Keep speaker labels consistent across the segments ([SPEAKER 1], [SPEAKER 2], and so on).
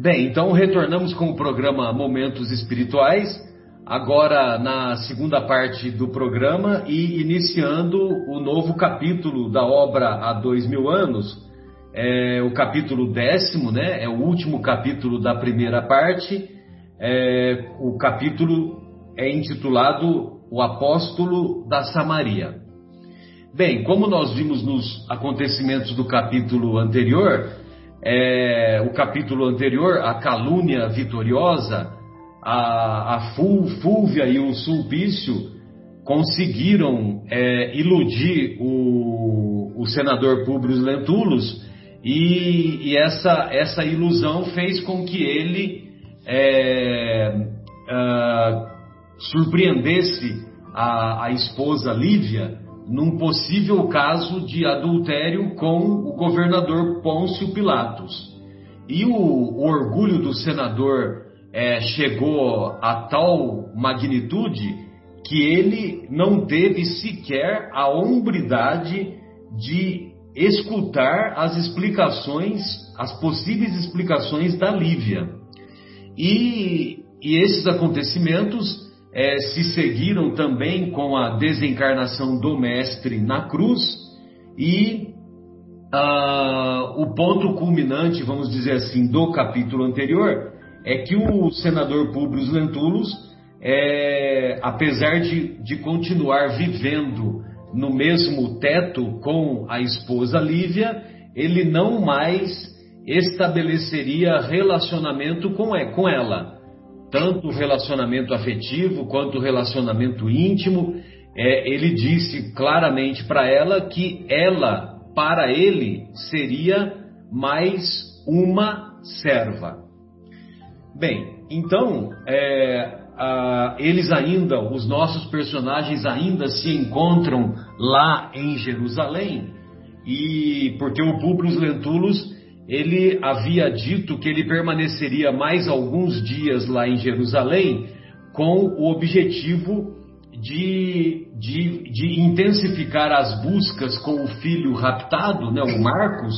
[SPEAKER 1] Bem, então retornamos com o programa Momentos Espirituais, agora na segunda parte do programa e iniciando o novo capítulo da obra Há Dois Mil Anos, é o capítulo décimo, né? É o último capítulo da primeira parte. É, o capítulo é intitulado O Apóstolo da Samaria. Bem, como nós vimos nos acontecimentos do capítulo anterior, é, o capítulo anterior, a calúnia vitoriosa, a, a e o Sulpício conseguiram é, iludir o, o, senador Públio Lentulus e, e, essa, essa ilusão fez com que ele é, uh, surpreendesse a, a esposa Lívia num possível caso de adultério com o governador Pôncio Pilatos. E o, o orgulho do senador é, chegou a tal magnitude que ele não teve sequer a hombridade de escutar as explicações, as possíveis explicações da Lívia. E, e esses acontecimentos é, se seguiram também com a desencarnação do Mestre na cruz e ah, o ponto culminante, vamos dizer assim, do capítulo anterior é que o senador Publius Lentulus, é, apesar de, de continuar vivendo no mesmo teto com a esposa Lívia, ele não mais estabeleceria relacionamento com, com ela tanto o relacionamento afetivo quanto o relacionamento íntimo. É, ele disse claramente para ela que ela, para ele, seria mais uma serva. Bem, então, é, a, eles ainda, os nossos personagens ainda se encontram lá em Jerusalém, e porque o Publius Lentulus ele havia dito que ele permaneceria mais alguns dias lá em Jerusalém com o objetivo de, de, de intensificar as buscas com o filho raptado, né, o Marcos,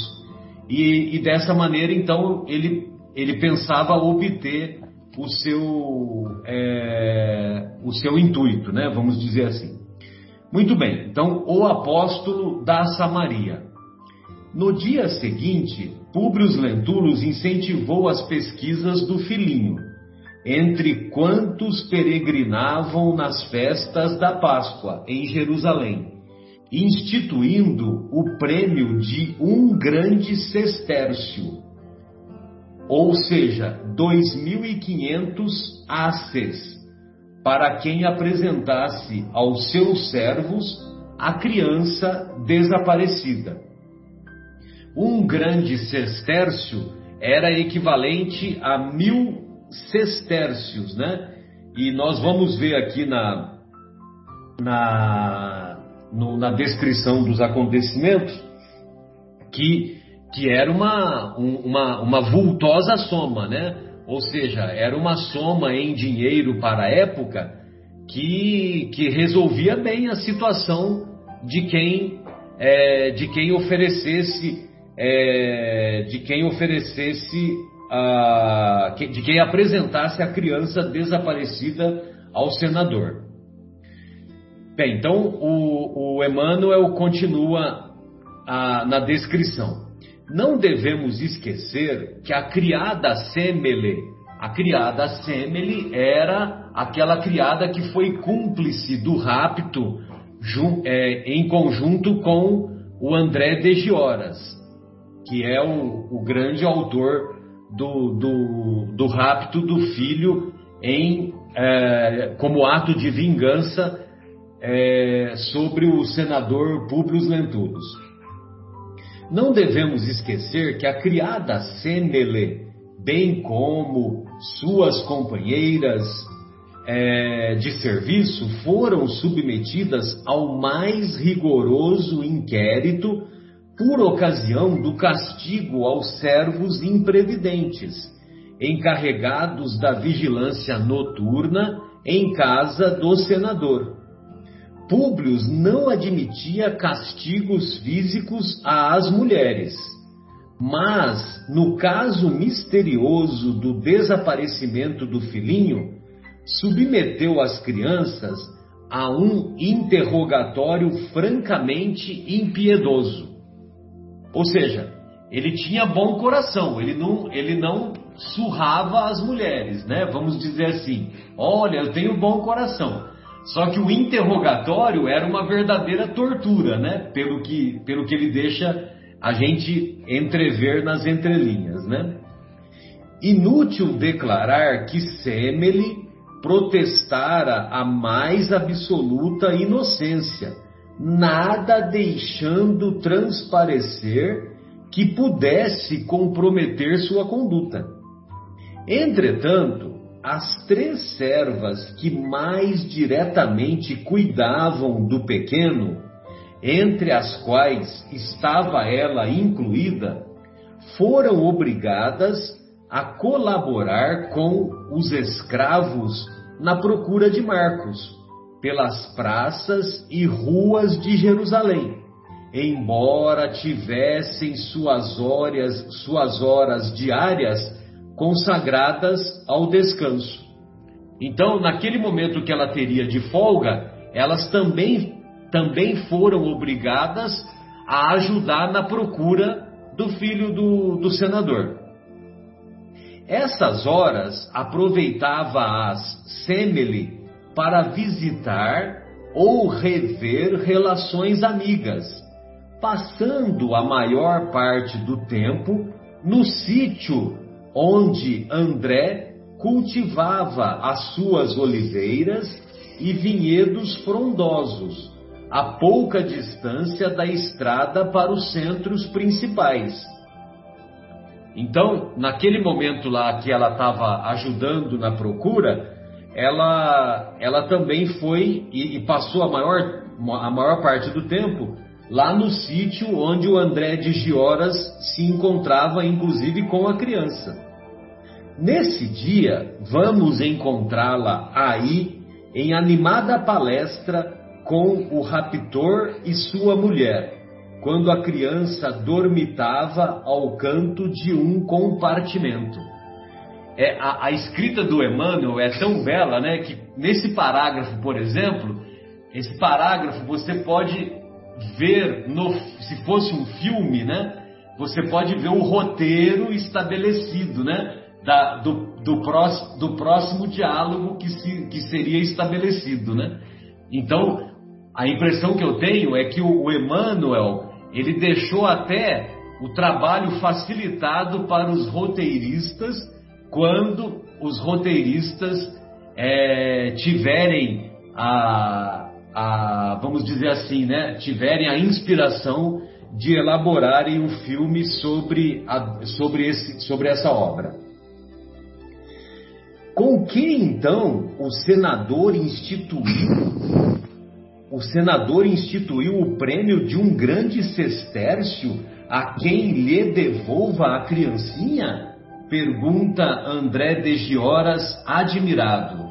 [SPEAKER 1] e, e dessa maneira então ele, ele pensava obter o seu, é, o seu intuito, né, vamos dizer assim. Muito bem, então o apóstolo da Samaria. No dia seguinte, Públio Lentulus incentivou as pesquisas do filhinho, entre quantos peregrinavam nas festas da Páscoa em Jerusalém, instituindo o prêmio de um grande sestércio, ou seja, 2.500 aces, para quem apresentasse aos seus servos a criança desaparecida. Um grande sestércio era equivalente a mil sestércios, né? E nós vamos ver aqui na, na, no, na descrição dos acontecimentos que, que era uma, uma, uma vultosa soma, né? Ou seja, era uma soma em dinheiro para a época que, que resolvia bem a situação de quem, é, de quem oferecesse é, de quem oferecesse, a, de quem apresentasse a criança desaparecida ao senador. Bem, então o, o Emmanuel continua a, na descrição. Não devemos esquecer que a criada Semele, a criada Semele era aquela criada que foi cúmplice do rapto é, em conjunto com o André de Gioras que é o, o grande autor do, do, do, rapto do filho em, é, como ato de vingança é, sobre o senador Publius Lentulus. Não devemos esquecer que a criada Semele, bem como suas companheiras é, de serviço, foram submetidas ao mais rigoroso inquérito por ocasião do castigo aos servos imprevidentes, encarregados da vigilância noturna em casa do senador. Públio não admitia castigos físicos às mulheres, Mas, no caso misterioso do desaparecimento do filhinho, submeteu as crianças a um interrogatório francamente impiedoso. Ou seja, ele tinha bom coração, ele não, ele não surrava as mulheres, né? Vamos dizer assim: olha, eu tenho bom coração. Só que o interrogatório era uma verdadeira tortura, né? Pelo que, pelo que ele deixa a gente entrever nas entrelinhas, né? Inútil declarar que Semele protestara a mais absoluta inocência, nada deixando transparecer que pudesse comprometer sua conduta. Entretanto, as três servas que mais diretamente cuidavam do pequeno, entre as quais estava ela incluída, foram obrigadas a colaborar com os escravos na procura de Marcos, pelas praças e ruas de Jerusalém, embora tivessem suas horas, suas horas diárias consagradas ao descanso. Então, naquele momento que ela teria de folga, elas também, também foram obrigadas a ajudar na procura do filho do, do senador. Essas horas aproveitava-as Semele para visitar ou rever relações amigas, passando a maior parte do tempo no sítio onde André cultivava as suas oliveiras e vinhedos frondosos, a pouca distância da estrada para os centros principais. Então, naquele momento lá que ela estava ajudando na procura, ela, ela também foi e, e, passou a maior, a maior parte do tempo lá no sítio onde o André de Gioras se encontrava, inclusive com a criança. Nesse dia, vamos encontrá-la aí em animada palestra com o raptor e sua mulher quando a criança dormitava ao canto de um compartimento. É, a, a, escrita do Emmanuel é tão bela, né, que nesse parágrafo, por exemplo, esse parágrafo você pode ver, no, se fosse um filme, né, você pode ver o roteiro estabelecido, né, da, do, do, próximo, do próximo diálogo que, se, que seria estabelecido, né. Então, a impressão que eu tenho é que o, o Emmanuel ele deixou até o trabalho facilitado para os roteiristas quando os roteiristas é, tiverem a, a, vamos dizer assim, né, tiverem a inspiração de elaborarem um filme sobre, a, sobre, esse, sobre essa obra. Com que então o senador instituiu o senador instituiu o prêmio de um grande sestércio a quem lhe devolva a criancinha? Pergunta André de Gioras, admirado.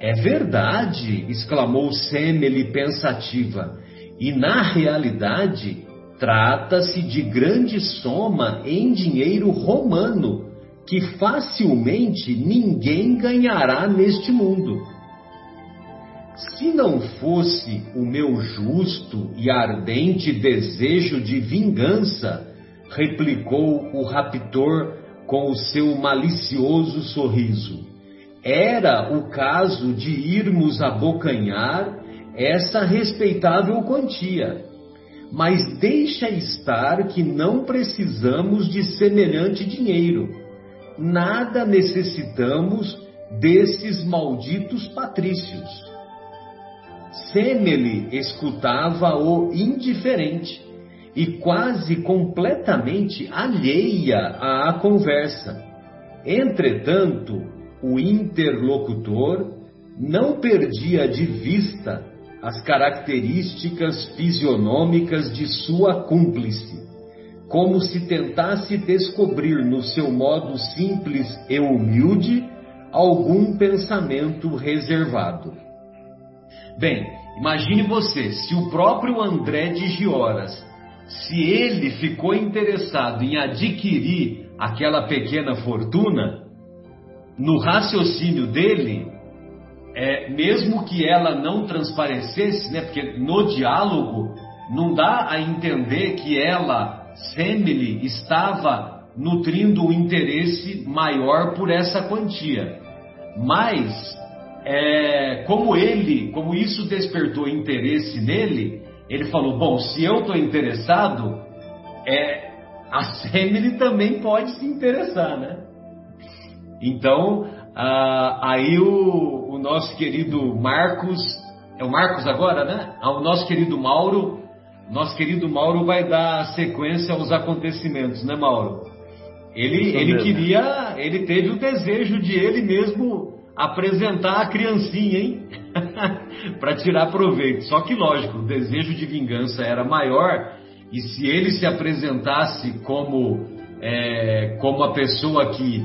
[SPEAKER 1] É verdade, exclamou Semele pensativa, e na realidade trata-se de grande soma em dinheiro romano, que facilmente ninguém ganhará neste mundo. Se não fosse o meu justo e ardente desejo de vingança, replicou o raptor com o seu malicioso sorriso, era o caso de irmos abocanhar essa respeitável quantia. Mas deixa estar que não precisamos de semelhante dinheiro. Nada necessitamos desses malditos patrícios. Semele escutava-o indiferente e quase completamente alheia à conversa. Entretanto, o interlocutor não perdia de vista as características fisionômicas de sua cúmplice, como se tentasse descobrir no seu modo simples e humilde algum pensamento reservado. Bem, imagine você, se o próprio André de Gioras se ele ficou interessado em adquirir aquela pequena fortuna, no raciocínio dele, é, mesmo que ela não transparecesse, né, porque no diálogo não dá a entender que ela, Semele, estava nutrindo um interesse maior por essa quantia. Mas, é, como ele, como isso despertou interesse nele, ele falou: Bom, se eu estou interessado, é, a Semele também pode se interessar, né? Então, ah, aí o, o, nosso querido Marcos, é o Marcos agora, né? Ah, o nosso querido Mauro, nosso querido Mauro vai dar sequência aos acontecimentos, né, Mauro? Ele, ele queria, ele teve o desejo de ele mesmo apresentar a criancinha, hein? para tirar proveito. Só que, lógico, o desejo de vingança era maior e se ele se apresentasse como, é, como a pessoa que,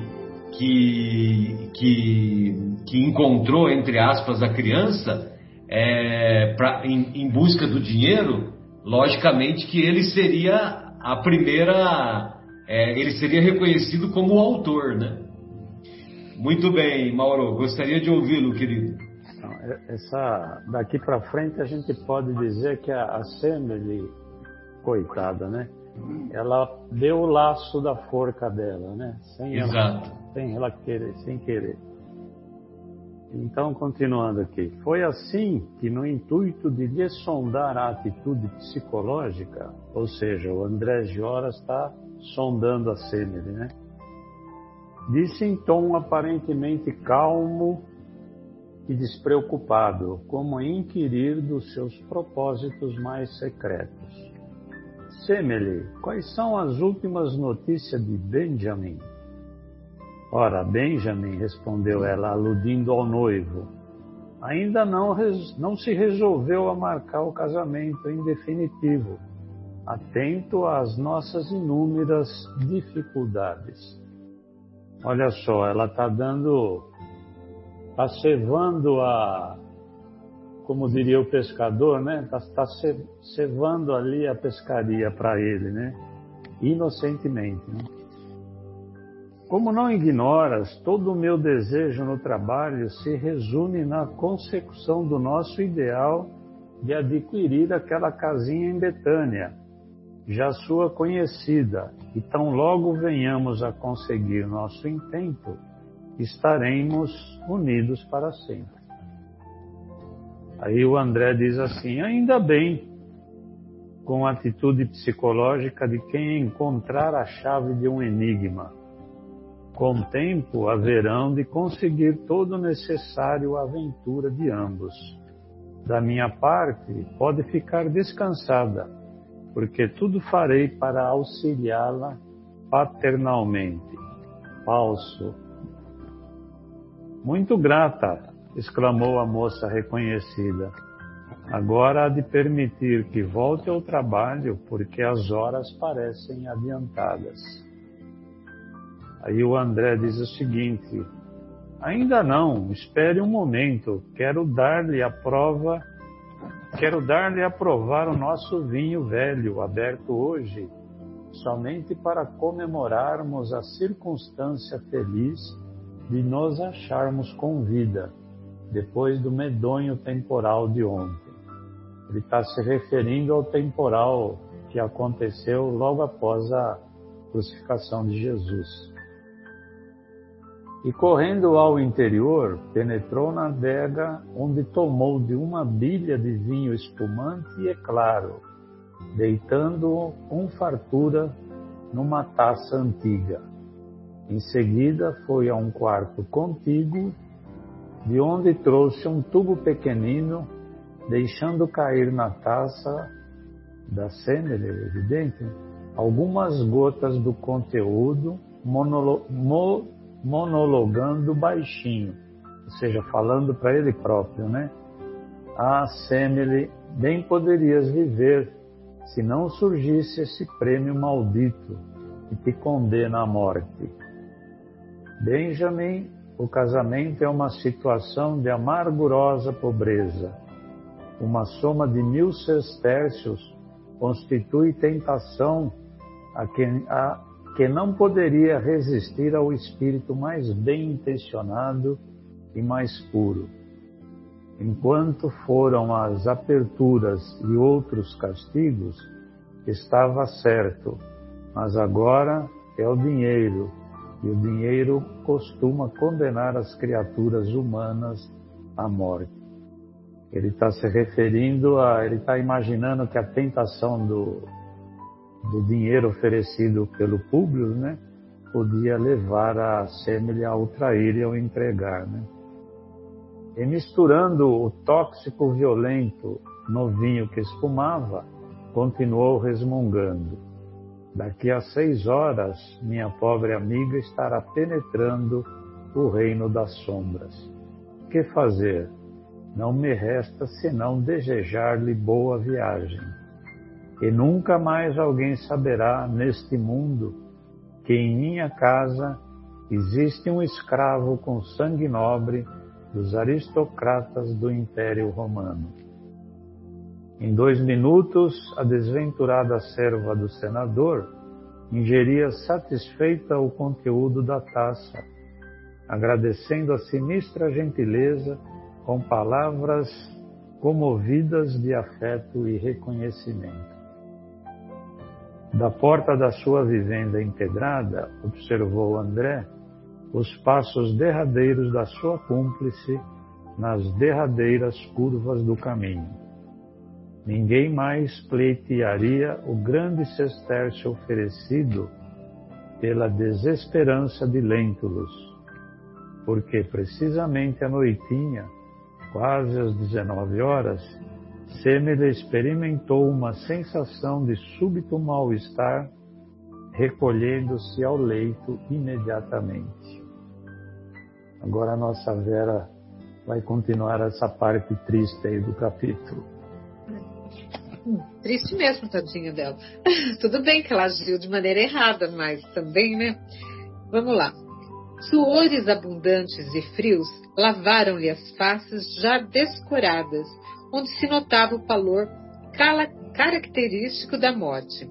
[SPEAKER 1] que, que, que, encontrou, entre aspas, a criança é, pra, em, em busca do dinheiro, logicamente que ele seria a primeira. É, ele seria reconhecido como o autor, né? Muito bem, Mauro, gostaria de ouvi-lo, querido.
[SPEAKER 2] É, essa, daqui para frente a gente pode dizer que a, a Semele, coitada, né? Ela deu o laço da forca dela, né?
[SPEAKER 1] Sem Exato.
[SPEAKER 2] Ela, sem ela querer, sem querer. Então, continuando aqui. Foi assim que, no intuito de lhe sondar a atitude psicológica, ou seja, o André Giora está sondando a Semele, né? Disse em tom aparentemente calmo e despreocupado, como inquirir dos seus propósitos mais secretos. Semele, quais são as últimas notícias de Benjamin? Ora, Benjamin, respondeu ela, aludindo ao noivo, ainda não, não se resolveu a marcar o casamento em definitivo, atento às nossas inúmeras dificuldades. Olha só, ela está dando, está cevando a, como diria o pescador, né? Está tá cevando ali a pescaria para ele, né? Inocentemente. Né? Como não ignoras, todo o meu desejo no trabalho se resume na consecução do nosso ideal de adquirir aquela casinha em Betânia, já sua conhecida, e tão logo venhamos a conseguir nosso intento, estaremos unidos para sempre. Aí o André diz assim: ainda bem, com a atitude psicológica de quem encontrar a chave de um enigma. Com tempo haverão de conseguir todo o necessário à aventura de ambos. Da minha parte, pode ficar descansada porque tudo farei para auxiliá-la paternalmente. Falso. Muito grata, exclamou a moça reconhecida. Agora há de permitir que volte ao trabalho, porque as horas parecem adiantadas. Aí o André diz o seguinte: Ainda não, espere um momento, quero dar-lhe a prova Quero dar-lhe a provar o nosso vinho velho, aberto hoje, somente para comemorarmos a circunstância feliz de nos acharmos com vida, depois do medonho temporal de ontem. Ele está se referindo ao temporal que aconteceu logo após a crucificação de Jesus. E correndo ao interior, penetrou na adega, onde tomou de uma bilha de vinho espumante e claro, deitando-o com fartura numa taça antiga. Em seguida foi a um quarto contíguo, de onde trouxe um tubo pequenino, deixando cair na taça da Semele, evidente, algumas gotas do conteúdo monolo, mo, monologando baixinho, ou seja, falando para ele próprio, né? Ah, Semele, bem poderias viver se não surgisse esse prêmio maldito que te condena à morte. Benjamin, o casamento é uma situação de amargurosa pobreza. Uma soma de mil sestércios constitui tentação a quem, a, que não poderia resistir ao espírito mais bem intencionado e mais puro. Enquanto foram as aperturas e outros castigos, estava certo, mas agora é o dinheiro, e o dinheiro costuma condenar as criaturas humanas à morte. Ele está se referindo a, ele está imaginando que a tentação do, do dinheiro oferecido pelo Públio, né, podia levar a Semele a trair e ao entregar, né. E misturando o tóxico violento no vinho que espumava, continuou resmungando. Daqui a seis horas, minha pobre amiga estará penetrando o reino das sombras. Que fazer? Não me resta senão desejar-lhe boa viagem. E nunca mais alguém saberá neste mundo que em minha casa existe um escravo com sangue nobre dos aristocratas do Império Romano. Em dois minutos, a desventurada serva do senador ingeria satisfeita o conteúdo da taça, agradecendo a sinistra gentileza com palavras comovidas de afeto e reconhecimento. Da porta da sua vivenda empedrada, observou André os passos derradeiros da sua cúmplice nas derradeiras curvas do caminho. Ninguém mais pleitearia o grande sestércio oferecido pela desesperança de Lentulus, porque precisamente à noitinha, quase às 19 horas, Semele experimentou uma sensação de súbito mal-estar, recolhendo-se ao leito imediatamente. Agora a nossa Vera vai continuar essa parte triste aí do capítulo.
[SPEAKER 3] Hum, triste mesmo, tadinha dela. Tudo bem que ela agiu de maneira errada, mas também, né? Vamos lá. Suores abundantes e frios lavaram-lhe as faces já descoradas, onde se notava o pallor característico da morte.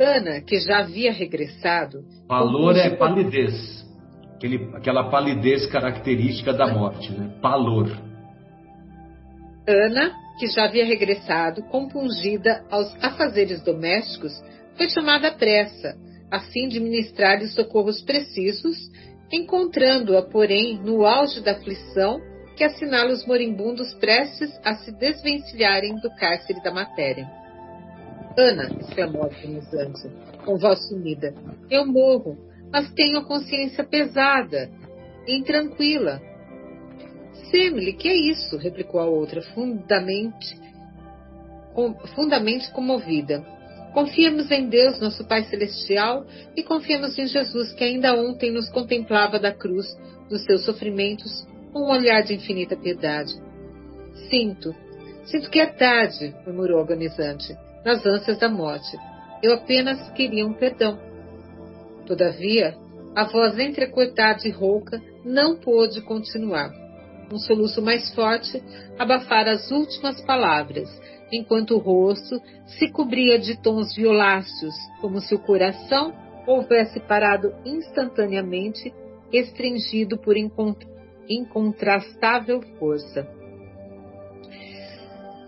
[SPEAKER 3] Ana, que já havia regressado.
[SPEAKER 1] Pallor é palidez. Aquele, aquela palidez característica da morte, né? Pallor.
[SPEAKER 3] Ana, que já havia regressado, compungida aos afazeres domésticos, foi chamada à pressa, a fim de ministrar-lhe socorros precisos, encontrando-a, porém, no auge da aflição que assinala os moribundos prestes a se desvencilharem do cárcere da matéria. Ana, exclamou agonizante, com voz sumida, eu morro, mas tenho a consciência pesada, intranquila, Semele, que é isso? replicou a outra, fundamente, com, fundamente comovida. Confiemos em Deus, nosso Pai Celestial, e confiemos em Jesus, que ainda ontem nos contemplava da cruz, dos seus sofrimentos, com um olhar de infinita piedade. Sinto, sinto que é tarde, murmurou agonizante, nas ânsias da morte. Eu apenas queria um perdão. Todavia, a voz entrecortada e rouca não pôde continuar um soluço mais forte, abafara as últimas palavras, enquanto o rosto se cobria de tons violáceos, como se o coração houvesse parado instantaneamente, estringido por incontrastável força.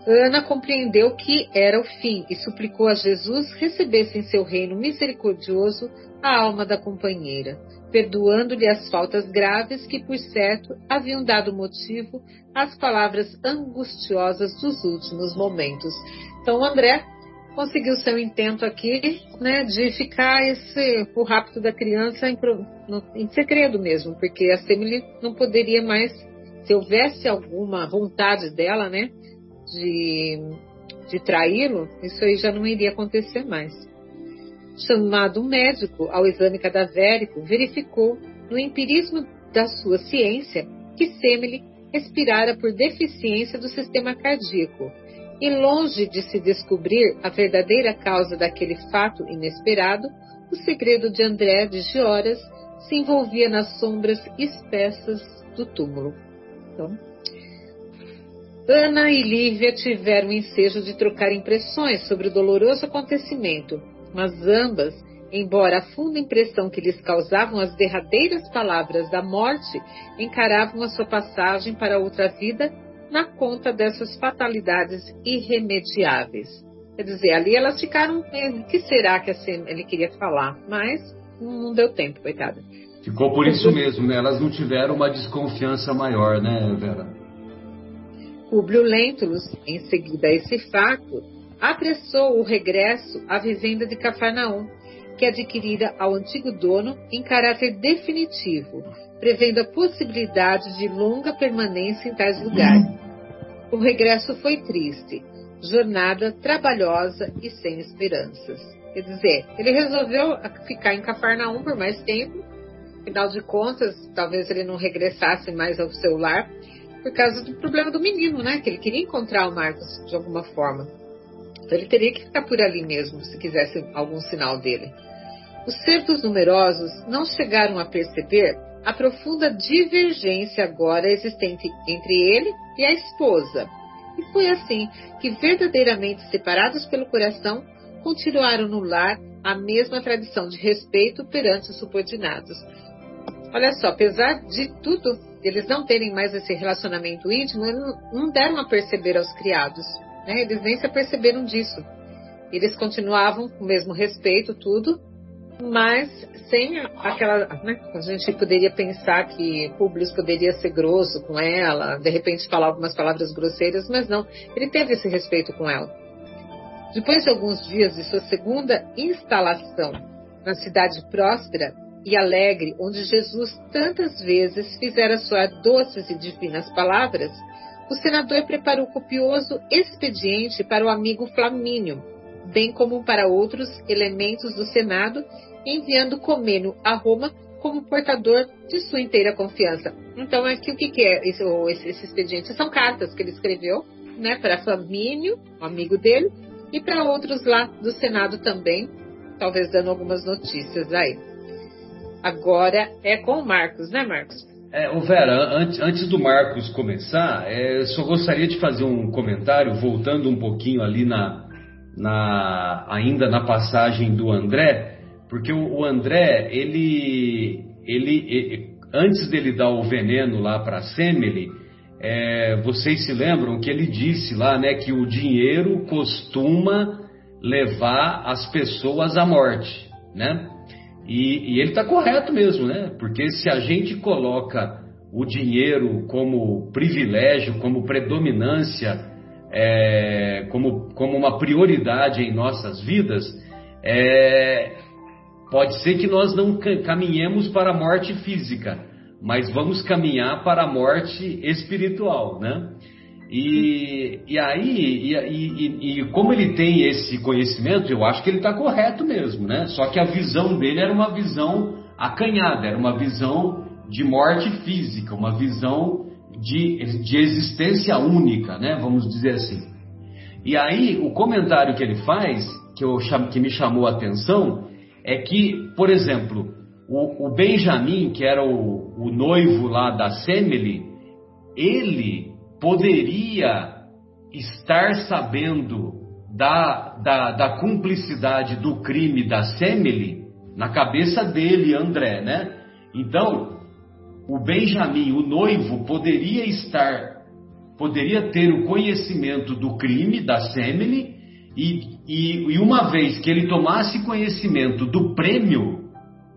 [SPEAKER 3] Ana compreendeu que era o fim e suplicou a Jesus recebesse em seu reino misericordioso a alma da companheira perdoando-lhe as faltas graves que, por certo, haviam dado motivo às palavras angustiosas dos últimos momentos. Então, André conseguiu seu intento aqui, né, de ficar esse o rapto da criança em, no, em segredo mesmo, porque a Semele não poderia mais, se houvesse alguma vontade dela, né, de, de traí-lo, isso aí já não iria acontecer mais chamado médico ao exame cadavérico, verificou, no empirismo da sua ciência, que Semele expirara por deficiência do sistema cardíaco. E longe de se descobrir a verdadeira causa daquele fato inesperado, o segredo de André de Gioras se envolvia nas sombras espessas do túmulo. Então, Ana e Lívia tiveram o ensejo de trocar impressões sobre o doloroso acontecimento, mas ambas, embora a funda impressão que lhes causavam as derradeiras palavras da morte, encaravam a sua passagem para outra vida na conta dessas fatalidades irremediáveis. Quer dizer, ali elas ficaram. O que será que ele queria falar? Mas não deu tempo, coitada.
[SPEAKER 1] Ficou por isso mesmo, né? Elas não tiveram uma desconfiança maior, né, Vera?
[SPEAKER 3] Públio Lentulus, em seguida a esse fato, apressou o regresso à vivenda de Cafarnaum, que adquirira ao antigo dono em caráter definitivo, prevendo a possibilidade de longa permanência em tais lugares. O regresso foi triste, jornada trabalhosa e sem esperanças. Quer dizer, ele resolveu ficar em Cafarnaum por mais tempo, afinal de contas, talvez ele não regressasse mais ao seu lar, por causa do problema do menino, né? Que ele queria encontrar o Marcos de alguma forma. Então ele teria que ficar por ali mesmo, se quisesse algum sinal dele. Os certos numerosos não chegaram a perceber a profunda divergência agora existente entre ele e a esposa. E foi assim que, verdadeiramente separados pelo coração, continuaram no lar a mesma tradição de respeito perante os subordinados. Olha só, apesar de tudo eles não terem mais esse relacionamento íntimo, eles não deram a perceber aos criados. Né? Eles nem se aperceberam disso. Eles continuavam com o mesmo respeito, tudo, mas sem aquela. Né? A gente poderia pensar que Publius poderia ser grosso com ela, de repente falar algumas palavras grosseiras, mas não. Ele teve esse respeito com ela. Depois de alguns dias de sua segunda instalação na cidade próspera, e alegre, onde Jesus tantas vezes fizera soar doces e divinas palavras, o senador preparou copioso expediente para o amigo Flamínio, bem como para outros elementos do Senado, enviando Comênio a Roma como portador de sua inteira confiança. Então, aqui o que, que é esse, esse, expediente? São cartas que ele escreveu né, para Flamínio, o amigo dele, e para outros lá do Senado também, talvez dando algumas notícias aí. Agora é com o Marcos, né, Marcos?
[SPEAKER 1] É, o Vera, antes, antes do Marcos começar, é, só gostaria de fazer um comentário, voltando um pouquinho ali na, na ainda na passagem do André, porque o, o André, ele, ele, ele, antes dele dar o veneno lá para Semele, é, vocês se lembram que ele disse lá, né, que o dinheiro costuma levar as pessoas à morte, né? E, e ele está correto mesmo, né? Porque se a gente coloca o dinheiro como privilégio, como predominância, é, como, como uma prioridade em nossas vidas, é, pode ser que nós não caminhemos para a morte física, mas vamos caminhar para a morte espiritual, né? E, e aí, e, e, e, como ele tem esse conhecimento, eu acho que ele está correto mesmo, né? Só que a visão dele era uma visão acanhada, era uma visão de morte física, uma visão de, de existência única, né? Vamos dizer assim. E aí, o comentário que ele faz, que, eu, que me chamou a atenção, é que, por exemplo, o, o Benjamin, que era o, o noivo lá da Semele, ele poderia estar sabendo da, da, da cumplicidade do crime da Semele na cabeça dele, André, né? Então, o Benjamin, o noivo, poderia estar, poderia ter o conhecimento do crime da Semele e, e, e uma vez que ele tomasse conhecimento do prêmio,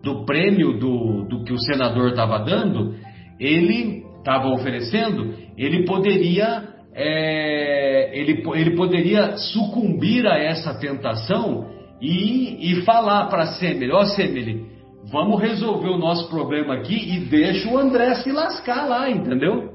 [SPEAKER 1] do prêmio do, do que o senador estava dando, ele estava oferecendo, ele poderia é, ele, ele poderia sucumbir a essa tentação e, e falar para Semele, ó oh, Semele, vamos resolver o nosso problema aqui e deixa o André se lascar lá, entendeu?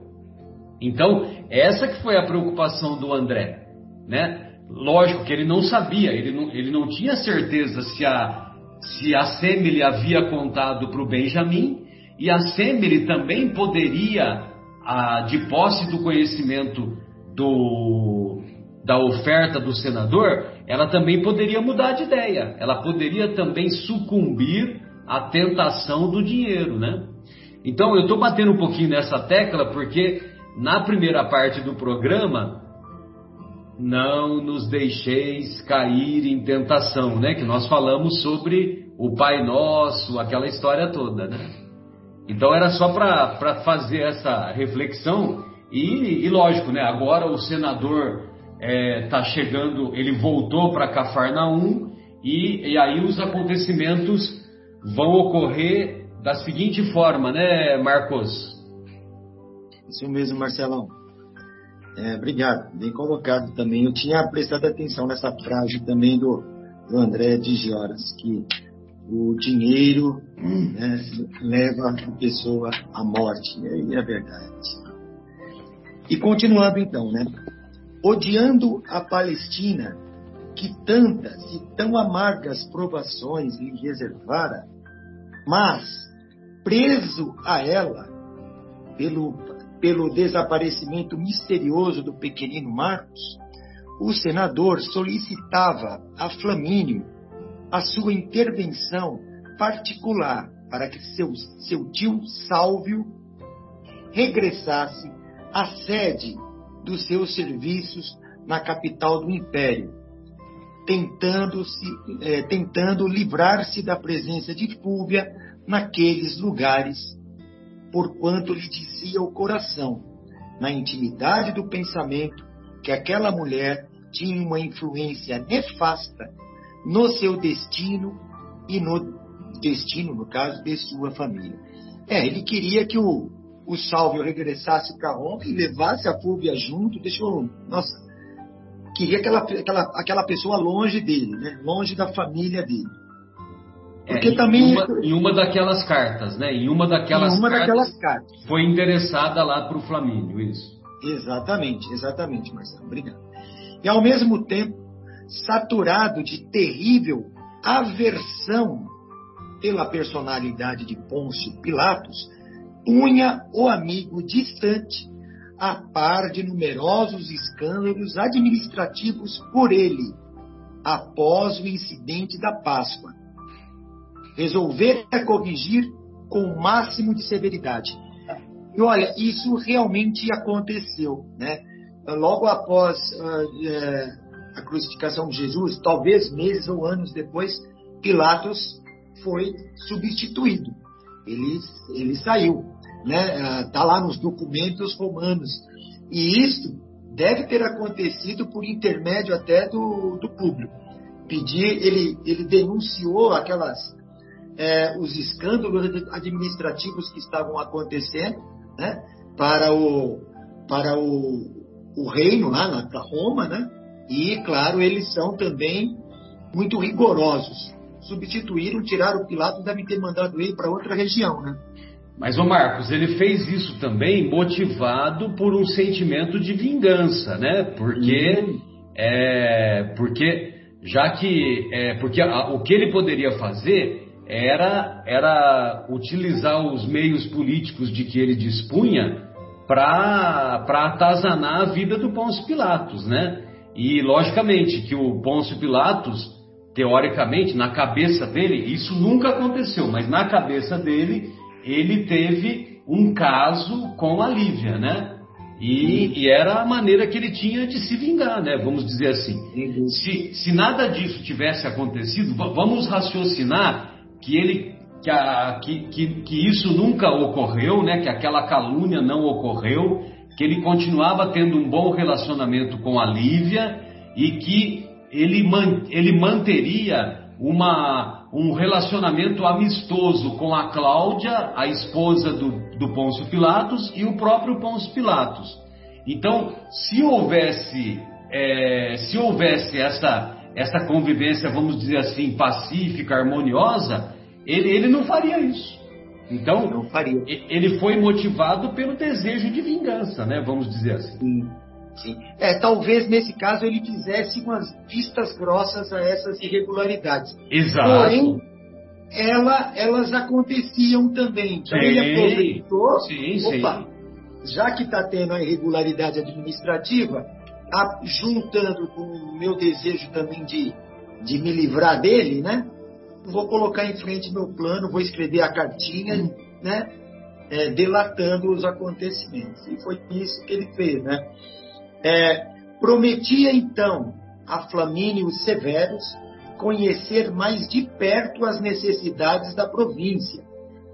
[SPEAKER 1] Então, essa que foi a preocupação do André, né? Lógico que ele não sabia, ele não, ele não tinha certeza se a, se a Semele havia contado para o Benjamin e a Semele também poderia, de posse do conhecimento do, da oferta do senador, ela também poderia mudar de ideia. Ela poderia também sucumbir à tentação do dinheiro, né? Então eu estou batendo um pouquinho nessa tecla porque na primeira parte do programa, não nos deixeis cair em tentação, né? Que nós falamos sobre o Pai Nosso, aquela história toda, né? Então era só para fazer essa reflexão e, e, lógico, né? Agora o senador está é, tá chegando, ele voltou para Cafarnaum e, e aí os acontecimentos vão ocorrer da seguinte forma, né, Marcos?
[SPEAKER 4] Isso mesmo, Marcelão. É, obrigado, bem colocado também. Eu tinha prestado atenção nessa frase também do, do André de Gioras, que o dinheiro né, leva a pessoa à morte. E é verdade. E continuando então, né? Odiando a Palestina, que tantas e tão amargas provações lhe reservara, mas, preso a ela, pelo, pelo desaparecimento misterioso do pequenino Marcos, o senador solicitava a Flamínio a sua intervenção particular para que seu, seu tio Sálvio regressasse à sede dos seus serviços na capital do império, tentando, -se, é, tentando livrar-se da presença de Fúvia naqueles lugares, porquanto lhe dizia o coração, na intimidade do pensamento, que aquela mulher tinha uma influência nefasta no seu destino e no destino, no caso, de sua família. É, ele queria que o, o Sálvio regressasse para Roma e levasse a Fúvia junto, deixou. Nossa, queria aquela, aquela, aquela pessoa longe dele, né? longe da família dele.
[SPEAKER 1] É, Porque é, também. Em uma, em uma, daquelas cartas, né? Em uma daquelas,
[SPEAKER 4] em uma cartas, daquelas cartas.
[SPEAKER 1] Foi interessada lá para o Flamínio, isso.
[SPEAKER 4] Exatamente, exatamente, Marcelo. Obrigado. E ao mesmo tempo, saturado de terrível aversão pela personalidade de Pôncio Pilatos, punha o amigo distante a par de numerosos escândalos administrativos por ele, após o incidente da Páscoa. Resolver corrigir com o máximo de severidade. E olha, isso realmente aconteceu, né? Logo após uh, a crucificação de Jesus, talvez meses ou anos depois, Pilatos foi substituído. Ele, ele saiu. Está né? Tá lá nos documentos romanos. E isso deve ter acontecido por intermédio até do, do público. Pedir, ele, ele denunciou aquelas é, os escândalos administrativos que estavam acontecendo né? para o para o, o reino lá para Roma, né? E, claro, eles são também muito rigorosos. Substituíram, tiraram o Pilatos, devem ter mandado ele para outra região, né?
[SPEAKER 1] Mas, o Marcos, ele fez isso também motivado por um sentimento de vingança, né? Porque, uhum. é, porque já que, é, porque a, o que ele poderia fazer era, era utilizar os meios políticos de que ele dispunha para atazanar a vida do Pôncio Pilatos, né? E, logicamente, que o Pôncio Pilatos, teoricamente, na cabeça dele, isso nunca aconteceu, mas na cabeça dele, ele teve um caso com a Lívia, né? E, e, era a maneira que ele tinha de se vingar, né? Vamos dizer assim. Se, se nada disso tivesse acontecido, vamos raciocinar que ele que, a, que, que, que, isso nunca ocorreu, né? Que aquela calúnia não ocorreu que ele continuava tendo um bom relacionamento com a Lívia e que ele, man, ele manteria uma, um relacionamento amistoso com a Cláudia, a esposa do, do Pôncio Pilatos, e o próprio Pôncio Pilatos. Então, se houvesse, é, se houvesse essa, essa convivência, vamos dizer assim, pacífica, harmoniosa, ele, ele não faria isso. Então, não faria. ele foi motivado pelo desejo de vingança, né? Vamos dizer assim.
[SPEAKER 4] Sim, sim. É, talvez nesse caso ele fizesse umas vistas grossas a essas irregularidades.
[SPEAKER 1] Exato.
[SPEAKER 4] Porém, ela, elas aconteciam também. Então sim, ele aproveitou. Sim, opa, sim. já que está tendo a irregularidade administrativa, a, juntando com o meu desejo também de, de me livrar dele, né? Vou colocar em frente meu plano, vou escrever a cartinha, né? é, delatando os acontecimentos. E foi isso que ele fez. Né? É, prometia então a Flamínio Severus conhecer mais de perto as necessidades da província,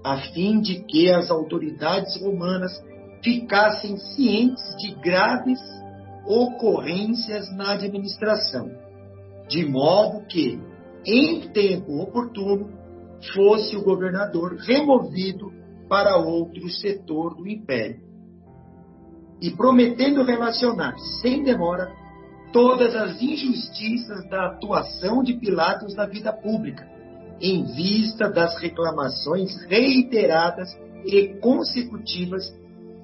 [SPEAKER 4] a fim de que as autoridades romanas ficassem cientes de graves ocorrências na administração, de modo que, em tempo oportuno, fosse o governador removido para outro setor do império. E prometendo relacionar, sem demora, todas as injustiças da atuação de Pilatos na vida pública, em vista das reclamações reiteradas e consecutivas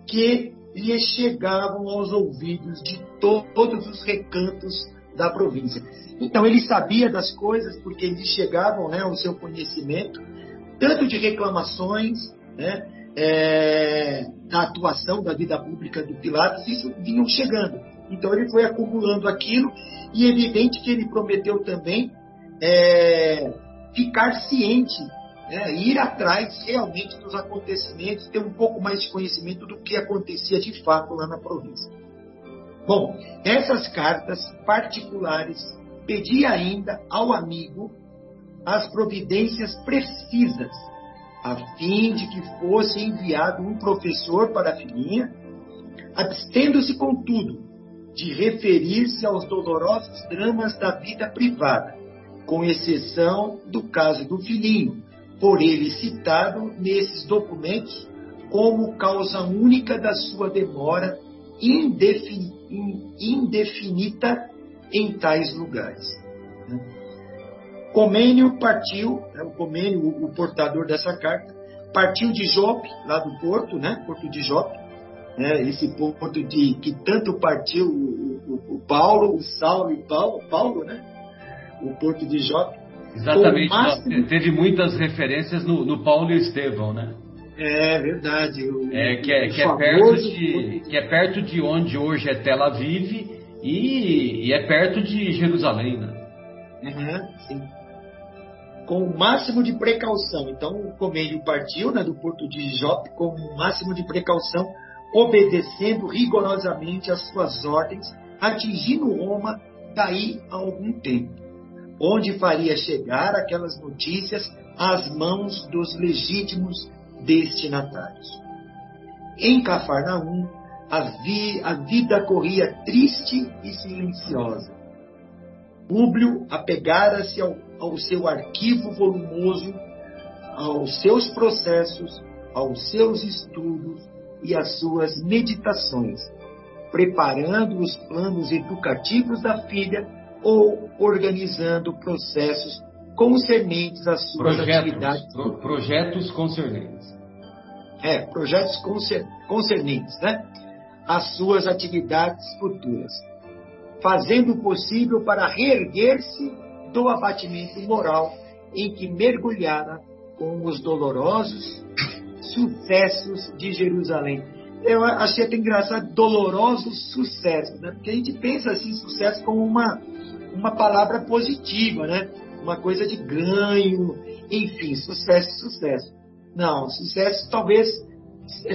[SPEAKER 4] que lhe chegavam aos ouvidos de to todos os recantos da província. Então ele sabia das coisas porque lhe chegavam né, ao seu conhecimento, tanto de reclamações, né, é, da atuação da vida pública do Pilatos, isso vinham chegando. Então ele foi acumulando aquilo e é evidente que ele prometeu também é, ficar ciente, né, ir atrás realmente dos acontecimentos, ter um pouco mais de conhecimento do que acontecia de fato lá na província. Bom, essas cartas particulares pedia ainda ao amigo as providências precisas, a fim de que fosse enviado um professor para a filhinha, abstendo-se, contudo, de referir-se aos dolorosos dramas da vida privada, com exceção do caso do filhinho, por ele citado nesses documentos como causa única da sua demora indefinida em tais lugares. Comênio partiu, né, o Comênio, o, o, portador dessa carta, partiu de Jope, lá do porto, né, porto de Jope, né, esse porto de que tanto partiu o, o, o Paulo, o Saulo e Paulo, Paulo, né, o porto de Jope.
[SPEAKER 1] Exatamente, máximo... teve muitas referências no, no Paulo e Estevão, né?
[SPEAKER 4] É verdade.
[SPEAKER 1] O, é, que, é, que, é perto de, que é perto de onde hoje é Tel Aviv e, e é perto de Jerusalém, né?
[SPEAKER 4] Uhum, sim. Com o máximo de precaução. Então o Comênio partiu né, do porto de Jope com o máximo de precaução, obedecendo rigorosamente as suas ordens, atingindo Roma daí a algum tempo, onde faria chegar aquelas notícias às mãos dos legítimos destinatários. Em Cafarnaum, a, vi, a vida corria triste e silenciosa. Públio apegara-se ao, ao seu arquivo volumoso, aos seus processos, aos seus estudos e às suas meditações, preparando os planos educativos da filha ou organizando processos concernentes às suas
[SPEAKER 1] projetos,
[SPEAKER 4] atividades.
[SPEAKER 1] Pro, projetos concernentes.
[SPEAKER 4] É, projetos concernentes, né? Às suas atividades futuras, fazendo o possível para reerguer-se do abatimento moral em que mergulhara com os dolorosos sucessos de Jerusalém. Eu achei até engraçado, dolorosos sucessos, né? Porque a gente pensa assim, sucesso como uma, uma palavra positiva, né? Uma coisa de ganho, enfim, sucesso, sucesso. Não, sucesso talvez é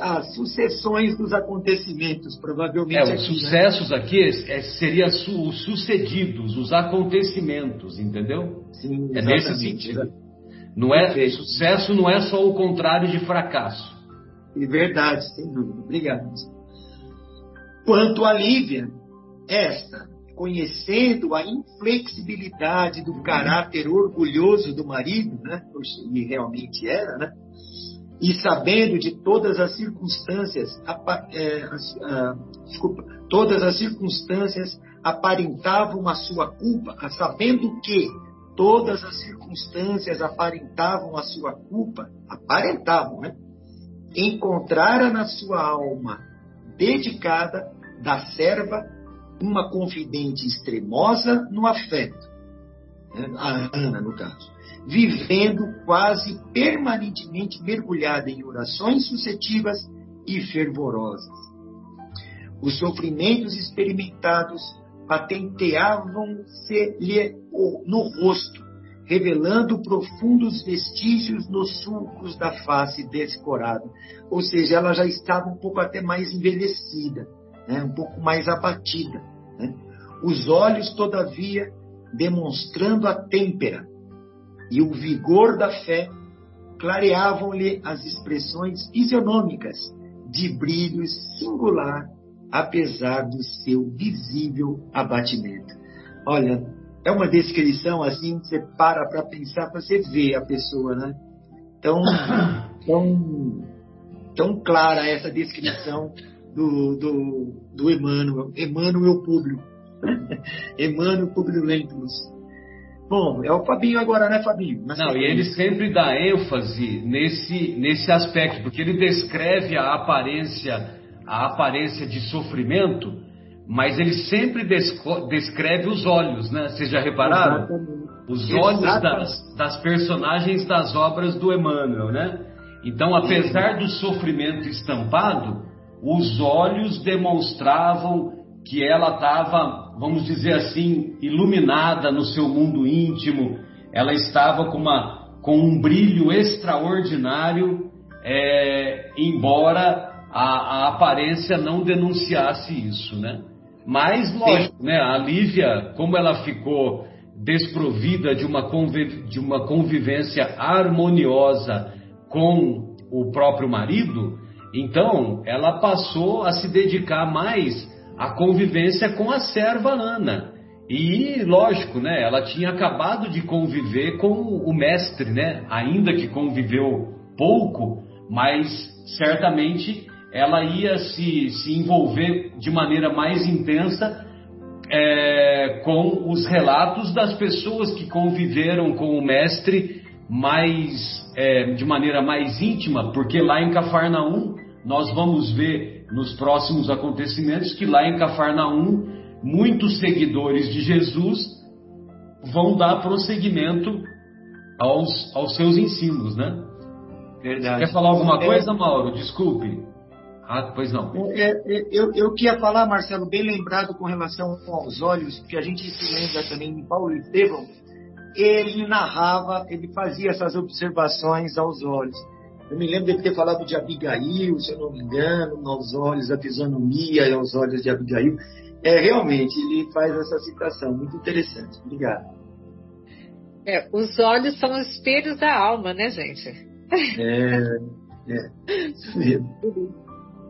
[SPEAKER 4] as sucessões dos acontecimentos, provavelmente.
[SPEAKER 1] É, os aqui, né? sucessos né? aqui é, seria su, os sucedidos, os acontecimentos, entendeu?
[SPEAKER 4] Sim,
[SPEAKER 1] é nesse sentido. Não é, Perfeito. sucesso não é só o contrário de fracasso.
[SPEAKER 4] É verdade, sem dúvida. Obrigado. Quanto a Lívia, esta, conhecendo a inflexibilidade do caráter orgulhoso do marido, né? E realmente era, né? E sabendo de todas as circunstâncias, é, desculpa, todas as circunstâncias aparentavam a sua culpa, sabendo que todas as circunstâncias aparentavam a sua culpa, aparentavam, né? Encontrara na sua alma dedicada da serva uma confidente extremosa no afeto, né? a Ana, no caso, vivendo quase permanentemente mergulhada em orações suscetivas e fervorosas. Os sofrimentos experimentados patenteavam-se-lhe no rosto, revelando profundos vestígios nos sulcos da face descorada. Ou seja, ela já estava um pouco até mais envelhecida, né? um pouco mais abatida. Né? Os olhos, todavia, demonstrando a têmpera e o vigor da fé, clareavam-lhe as expressões fisionômicas de brilho singular, apesar do seu visível abatimento. Olha, é uma descrição assim, você para para pensar, para você ver a pessoa, né? Tão, tão, tão clara essa descrição do, do, do Emmanuel, Emmanuel Público. Emmanuel Público Lentulus. Bom, é o Fabinho agora, né, Fabinho?
[SPEAKER 1] Mas Não, e ele sempre dá ênfase nesse, nesse aspecto, porque ele descreve a aparência, a aparência de sofrimento, mas ele sempre descreve os olhos, né? Vocês já repararam? Exatamente. Os olhos das, das, personagens das obras do Emmanuel, né? Então, apesar do sofrimento estampado, os olhos demonstravam que ela estava, vamos dizer assim, iluminada no seu mundo íntimo, ela estava com, uma, com um brilho extraordinário, é, embora a, a, aparência não denunciasse isso, né? Mas, lógico, né, a Lívia, como ela ficou desprovida de uma, de uma convivência harmoniosa com o próprio marido, então ela passou a se dedicar mais à convivência com a serva Ana. E, lógico, né, ela tinha acabado de conviver com o mestre, né, ainda que conviveu pouco, mas certamente ela ia se, se envolver de maneira mais intensa é, com os relatos das pessoas que conviveram com o mestre mais é, de maneira mais íntima, porque lá em Cafarnaum nós vamos ver nos próximos acontecimentos que lá em Cafarnaum muitos seguidores de Jesus vão dar prosseguimento aos, aos seus ensinos, né? Verdade. Quer falar alguma é. coisa, Mauro? Desculpe. Ah, pois não.
[SPEAKER 4] É, é, eu, eu queria falar, Marcelo, bem lembrado com relação aos olhos, que a gente se lembra também de Paulo Estevão, ele narrava, ele fazia essas observações aos olhos. Eu me lembro dele ter falado de Abigail, se eu não me engano, aos olhos da fisionomia e aos olhos de Abigail. É, realmente, ele faz essa citação, muito interessante. Obrigado.
[SPEAKER 3] É, os olhos são os espelhos da alma, né, gente?
[SPEAKER 4] É, é. Isso mesmo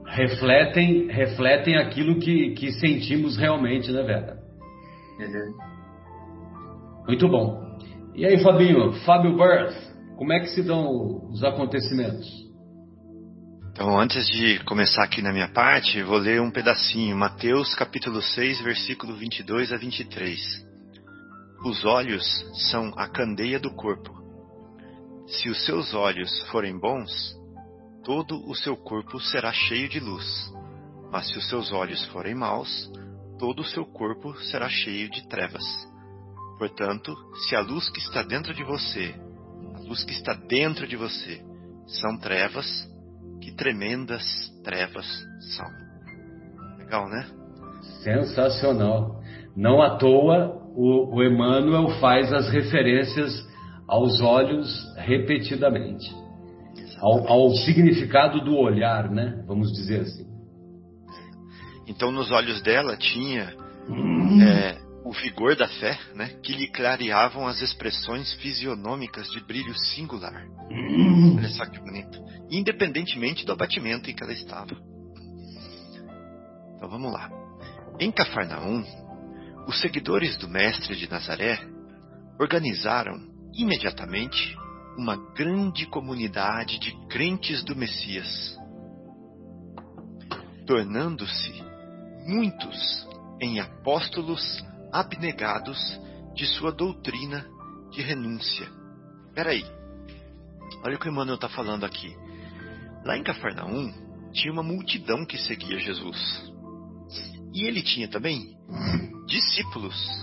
[SPEAKER 1] refletem, refletem aquilo que, que sentimos realmente, né, Vera? Uhum. Muito bom. E aí, Fabinho, Fábio Birth, como é que se dão os acontecimentos?
[SPEAKER 5] Então, antes de começar aqui na minha parte, vou ler um pedacinho, Mateus capítulo 6, versículo 22 a 23. Os olhos são a candeia do corpo. Se os seus olhos forem bons, todo o seu corpo será cheio de luz. Mas se os seus olhos forem maus, todo o seu corpo será cheio de trevas. Portanto, se a luz que está dentro de você, luz que está dentro de você, são trevas, que tremendas trevas são. Legal, né?
[SPEAKER 1] Sensacional. Não à toa o, o Emmanuel faz as referências aos olhos repetidamente ao, ao significado do olhar, né? Vamos dizer assim.
[SPEAKER 5] Então, nos olhos dela tinha hum. é, o vigor da fé, né? Que lhe clareavam as expressões fisionômicas de brilho singular. Olha só que bonito. Independentemente do abatimento em que ela estava. Então, vamos lá. Em Cafarnaum, os seguidores do Mestre de Nazaré organizaram imediatamente uma grande comunidade de crentes do Messias, tornando-se muitos em apóstolos abnegados de sua doutrina de renúncia. Peraí, olha o que o Emmanuel está falando aqui. Lá em Cafarnaum tinha uma multidão que seguia Jesus. E ele tinha também discípulos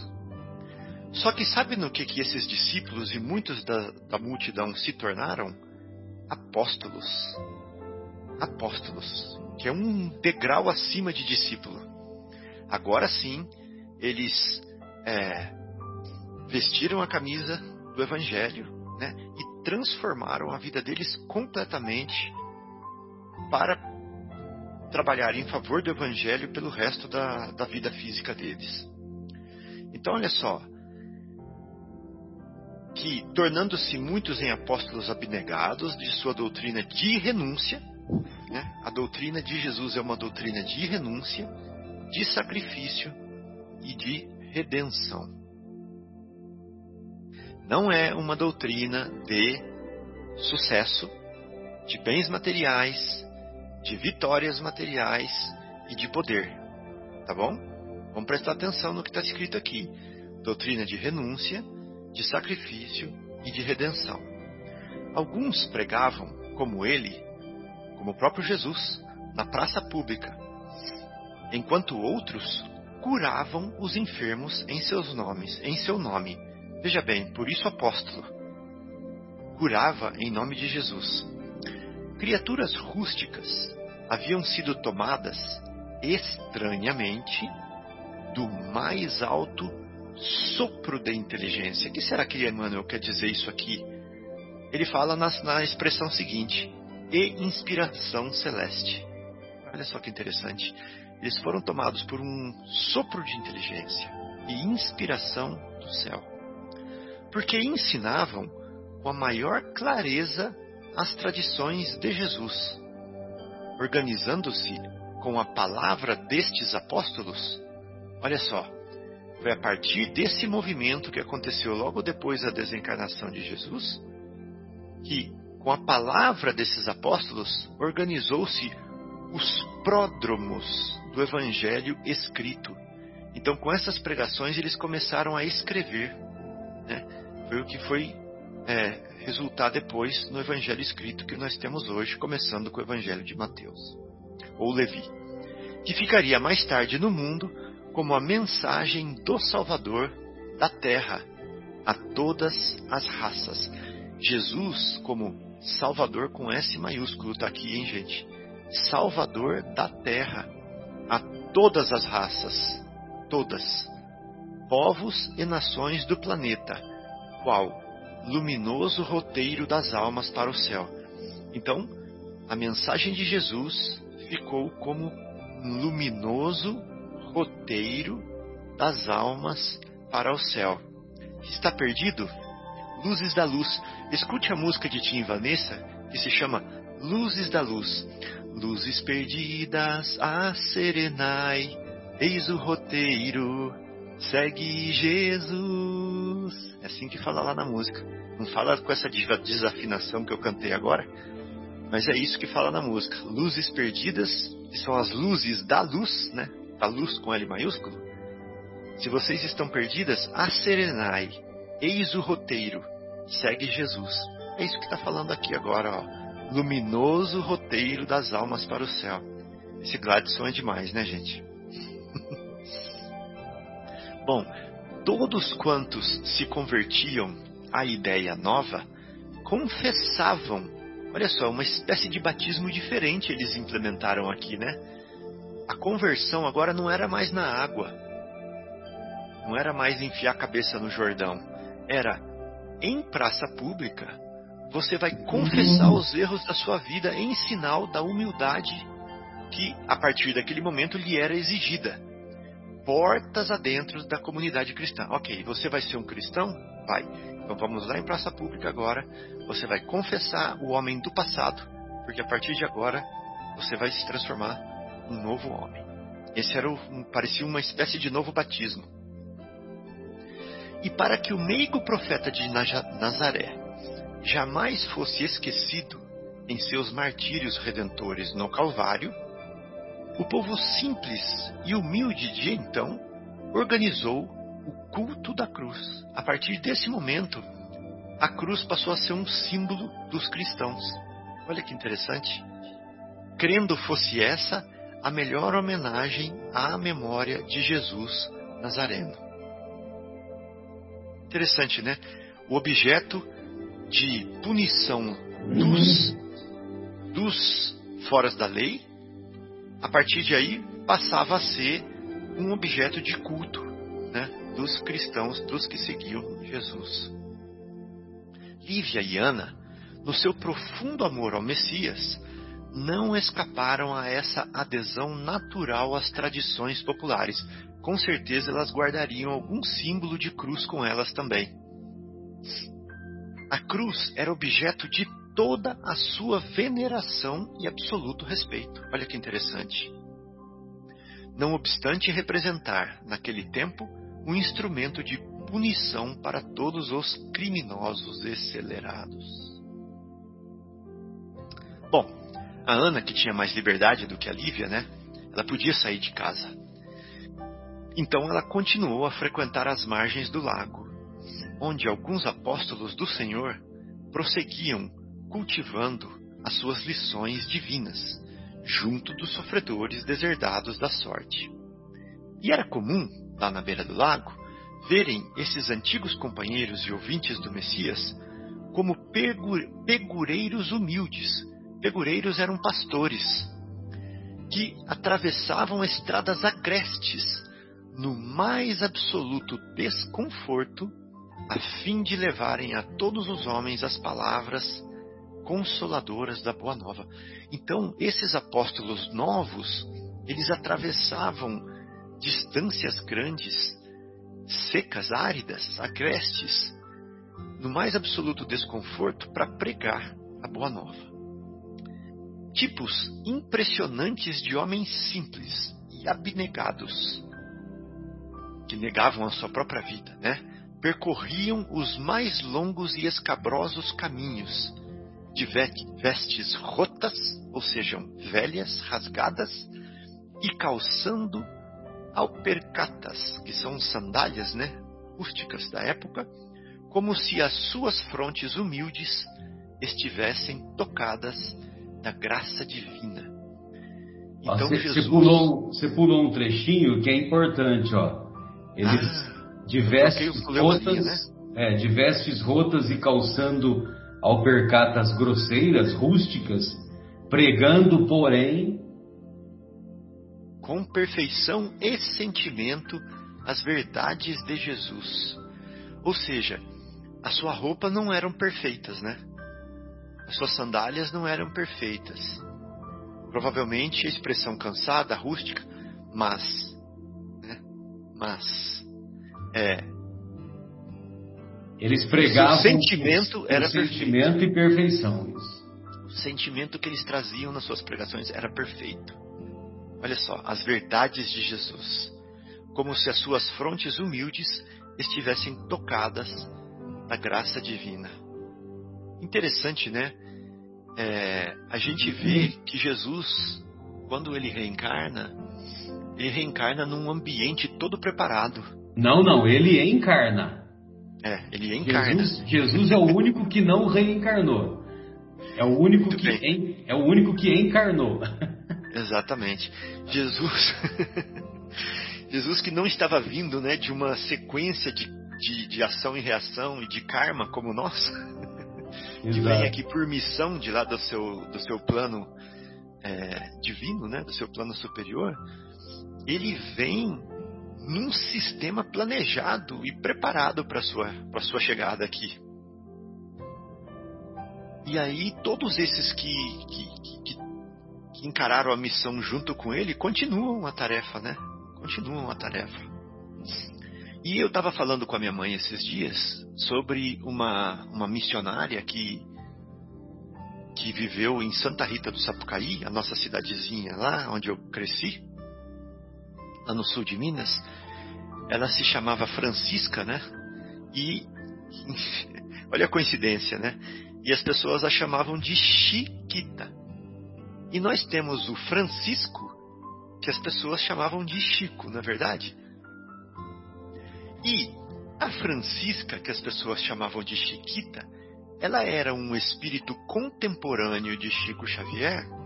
[SPEAKER 5] só que sabe no que, que esses discípulos e muitos da, da multidão se tornaram? Apóstolos. Apóstolos, que é um degrau acima de discípulo. Agora sim, eles é, vestiram a camisa do Evangelho né, e transformaram a vida deles completamente para trabalhar em favor do Evangelho pelo resto da, da vida física deles. Então, olha só, que tornando-se muitos em apóstolos abnegados de sua doutrina de renúncia, né? a doutrina de Jesus é uma doutrina de renúncia, de sacrifício e de redenção. Não é uma doutrina de sucesso, de bens materiais, de vitórias materiais e de poder. Tá bom? Vamos prestar atenção no que está escrito aqui: doutrina de renúncia, de sacrifício e de redenção. Alguns pregavam, como ele, como o próprio Jesus, na praça pública, enquanto outros curavam os enfermos em seus nomes, em seu nome. Veja bem, por isso apóstolo curava em nome de Jesus. Criaturas rústicas haviam sido tomadas estranhamente do mais alto sopro da inteligência. O que será que Emmanuel quer dizer isso aqui? Ele fala na, na expressão seguinte: e inspiração celeste. Olha só que interessante. Eles foram tomados por um sopro de inteligência e inspiração do céu. Porque ensinavam com a maior clareza as tradições de Jesus, organizando-se com a palavra destes apóstolos. Olha só, foi a partir desse movimento que aconteceu logo depois da desencarnação de Jesus que, com a palavra desses apóstolos, organizou-se os pródromos do evangelho escrito. Então, com essas pregações, eles começaram a escrever. Né? Foi o que foi é, resultar depois no evangelho escrito que nós temos hoje, começando com o evangelho de Mateus, ou Levi, que ficaria mais tarde no mundo como a mensagem do Salvador da terra a todas as raças. Jesus como Salvador com S maiúsculo está aqui, hein, gente? Salvador da terra a todas as raças, todas, povos e nações do planeta, qual luminoso roteiro das almas para o céu. Então, a mensagem de Jesus ficou como luminoso roteiro das almas para o céu. Está perdido? Luzes da Luz. Escute a música de Tim Vanessa, que se chama Luzes da Luz. Luzes perdidas, a serenai, eis o roteiro, segue Jesus. É assim que fala lá na música. Não fala com essa desafinação que eu cantei agora, mas é isso que fala na música. Luzes perdidas, que são as luzes da luz, né? a luz com L maiúsculo, se vocês estão perdidas, serenai, eis o roteiro, segue Jesus. É isso que está falando aqui agora, ó. Luminoso roteiro das almas para o céu. Esse Gladson é demais, né, gente? Bom, todos quantos se convertiam à ideia nova confessavam. Olha só, uma espécie de batismo diferente eles implementaram aqui, né? a conversão agora não era mais na água, não era mais enfiar a cabeça no Jordão, era em praça pública. Você vai confessar os erros da sua vida em sinal da humildade que, a partir daquele momento, lhe era exigida. Portas adentro da comunidade cristã. Ok, você vai ser um cristão? Vai. Então vamos lá em praça pública agora. Você vai confessar o homem do passado, porque a partir de agora você vai se transformar um novo homem. Esse era o, parecia uma espécie de novo batismo. E para que o meigo profeta de Nazaré jamais fosse esquecido em seus martírios redentores no Calvário, o povo simples e humilde de então organizou o culto da cruz. A partir desse momento, a cruz passou a ser um símbolo dos cristãos. Olha que interessante. Crendo fosse essa a melhor homenagem à memória de Jesus Nazareno. Interessante, né? O objeto de punição dos, dos foras da lei, a partir de aí passava a ser um objeto de culto né, dos cristãos, dos que seguiam Jesus. Lívia e Ana, no seu profundo amor ao Messias, não escaparam a essa adesão natural às tradições populares. Com certeza elas guardariam algum símbolo de cruz com elas também. A cruz era objeto de toda a sua veneração e absoluto respeito. Olha que interessante. Não obstante representar, naquele tempo, um instrumento de punição para todos os criminosos acelerados. Bom, a Ana, que tinha mais liberdade do que a Lívia, né? Ela podia sair de casa. Então ela continuou a frequentar as margens do lago, onde alguns apóstolos do Senhor prosseguiam cultivando as suas lições divinas, junto dos sofredores deserdados da sorte. E era comum, lá na beira do lago, verem esses antigos companheiros e ouvintes do Messias como pegureiros humildes. Pegureiros eram pastores que atravessavam estradas agrestes no mais absoluto desconforto a fim de levarem a todos os homens as palavras consoladoras da Boa Nova. Então, esses apóstolos novos, eles atravessavam distâncias grandes, secas, áridas, agrestes, no mais absoluto desconforto para pregar a Boa Nova. Tipos impressionantes de homens simples e abnegados, que negavam a sua própria vida, né? Percorriam os mais longos e escabrosos caminhos, de vestes rotas, ou seja, velhas, rasgadas, e calçando alpercatas, que são sandálias né, rústicas da época, como se as suas frontes humildes estivessem tocadas da graça divina.
[SPEAKER 1] Então, você, Jesus... pulou, você pulou um trechinho que é importante, ó. Eles ah de vestes rotas, né? é, rotas e calçando alpercatas grosseiras, rústicas, pregando, porém,
[SPEAKER 5] com perfeição e sentimento as verdades de Jesus. Ou seja, a sua roupa não eram perfeitas, né? As suas sandálias não eram perfeitas. Provavelmente a expressão cansada, rústica, mas, né? mas
[SPEAKER 1] é. Eles pregavam o
[SPEAKER 5] sentimento era
[SPEAKER 1] o sentimento perfeito. e perfeição. Isso.
[SPEAKER 5] O sentimento que eles traziam nas suas pregações era perfeito. Olha só, as verdades de Jesus, como se as suas frontes humildes estivessem tocadas da graça divina. Interessante, né? É, a gente vê que Jesus, quando ele reencarna, ele reencarna num ambiente todo preparado
[SPEAKER 1] não, não, ele encarna.
[SPEAKER 5] É, ele encarna.
[SPEAKER 1] Jesus, Jesus é o único que não reencarnou. É o único que en, é o único que encarnou.
[SPEAKER 5] Exatamente. Jesus Jesus que não estava vindo, né, de uma sequência de, de, de ação e reação e de karma como nós, que vem aqui por missão de lá do seu do seu plano é, divino, né, do seu plano superior, ele vem num sistema planejado e preparado para sua para sua chegada aqui. E aí todos esses que, que, que, que encararam a missão junto com ele continuam a tarefa, né? Continuam a tarefa. E eu estava falando com a minha mãe esses dias sobre uma, uma missionária que, que viveu em Santa Rita do Sapucaí, a nossa cidadezinha lá onde eu cresci, lá no sul de Minas ela se chamava Francisca, né? E olha a coincidência, né? E as pessoas a chamavam de Chiquita. E nós temos o Francisco, que as pessoas chamavam de Chico, na é verdade? E a Francisca, que as pessoas chamavam de Chiquita, ela era um espírito contemporâneo de Chico Xavier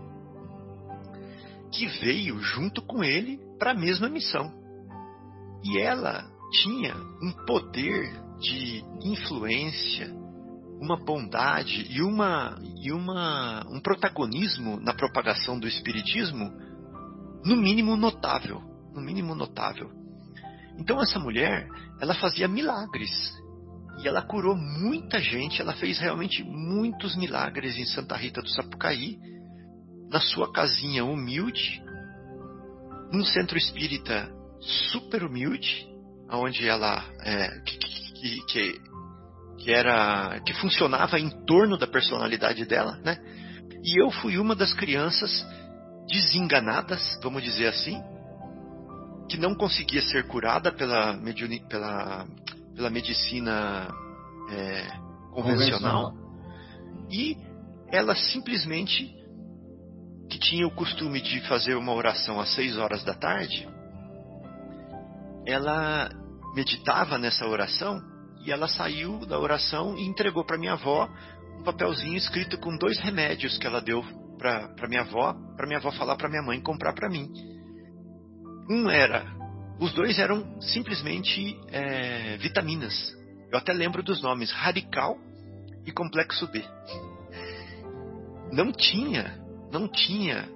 [SPEAKER 5] que veio junto com ele para a mesma missão. E ela tinha um poder de influência, uma bondade e uma e uma um protagonismo na propagação do espiritismo no mínimo notável, no mínimo notável. Então essa mulher, ela fazia milagres. E ela curou muita gente, ela fez realmente muitos milagres em Santa Rita do Sapucaí, na sua casinha humilde, num centro espírita super humilde, onde ela é, que, que, que, que, era que funcionava em torno da personalidade dela, né? E eu fui uma das crianças desenganadas, vamos dizer assim, que não conseguia ser curada pela, pela, pela medicina é, convencional, convencional, e ela simplesmente que tinha o costume de fazer uma oração às seis horas da tarde, ela meditava nessa oração e ela saiu da oração e entregou para minha avó um papelzinho escrito com dois remédios que ela deu para minha avó, para minha avó falar para minha mãe comprar para mim. Um era, os dois eram simplesmente é, vitaminas. Eu até lembro dos nomes, radical e complexo B. Não tinha, não tinha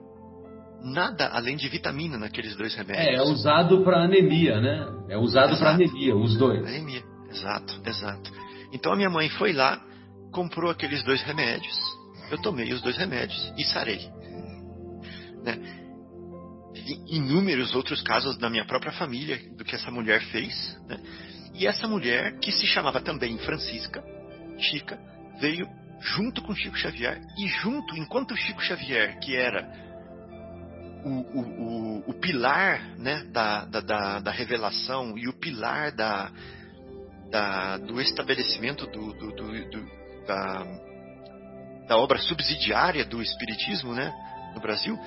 [SPEAKER 5] nada além de vitamina naqueles dois remédios.
[SPEAKER 1] É, é usado para anemia, né? É usado para anemia, os dois.
[SPEAKER 5] Anemia, exato, exato. Então a minha mãe foi lá, comprou aqueles dois remédios, eu tomei os dois remédios e sarei. Né? Inúmeros outros casos na minha própria família do que essa mulher fez. Né? E essa mulher, que se chamava também Francisca, Chica, veio junto com Chico Xavier e junto, enquanto Chico Xavier, que era o, o, o, o pilar né, da, da, da, revelação e o pilar da, da do estabelecimento do, do, do, da, da obra subsidiária do Espiritismo né, no Brasil,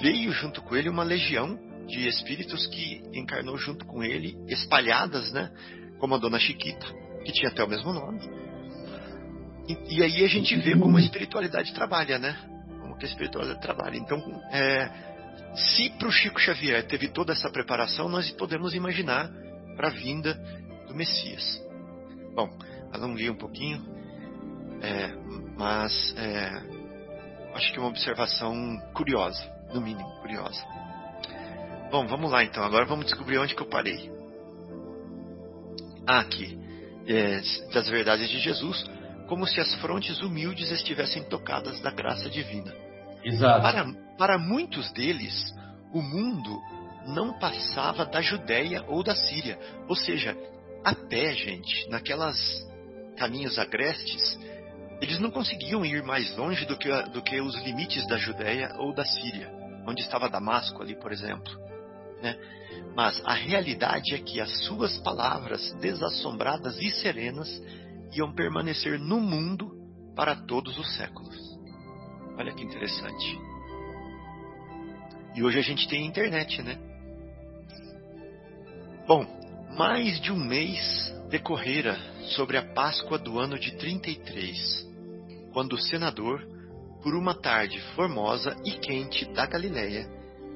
[SPEAKER 5] veio junto com ele uma legião de espíritos que encarnou junto com ele, espalhadas, né, como a Dona Chiquita, que tinha até o mesmo nome. E, e aí a gente vê como a espiritualidade trabalha, né? Como que a espiritualidade trabalha. Então, é, se para o Chico Xavier teve toda essa preparação, nós podemos imaginar para a vinda do Messias. Bom, alonguei um pouquinho, é, mas é, acho que é uma observação curiosa, no mínimo curiosa. Bom, vamos lá então. Agora vamos descobrir onde que eu parei. Ah, aqui. É, das verdades de Jesus, como se as frontes humildes estivessem tocadas da graça divina.
[SPEAKER 1] Exato.
[SPEAKER 5] Para, para muitos deles, o mundo não passava da Judéia ou da Síria. Ou seja, a pé, gente, naquelas caminhos agrestes, eles não conseguiam ir mais longe do que, do que os limites da Judéia ou da Síria, onde estava Damasco ali, por exemplo. Né? Mas a realidade é que as suas palavras desassombradas e serenas iam permanecer no mundo para todos os séculos. Olha que interessante. E hoje a gente tem internet, né? Bom, mais de um mês decorrera sobre a Páscoa do ano de 33, quando o senador, por uma tarde formosa e quente da Galileia,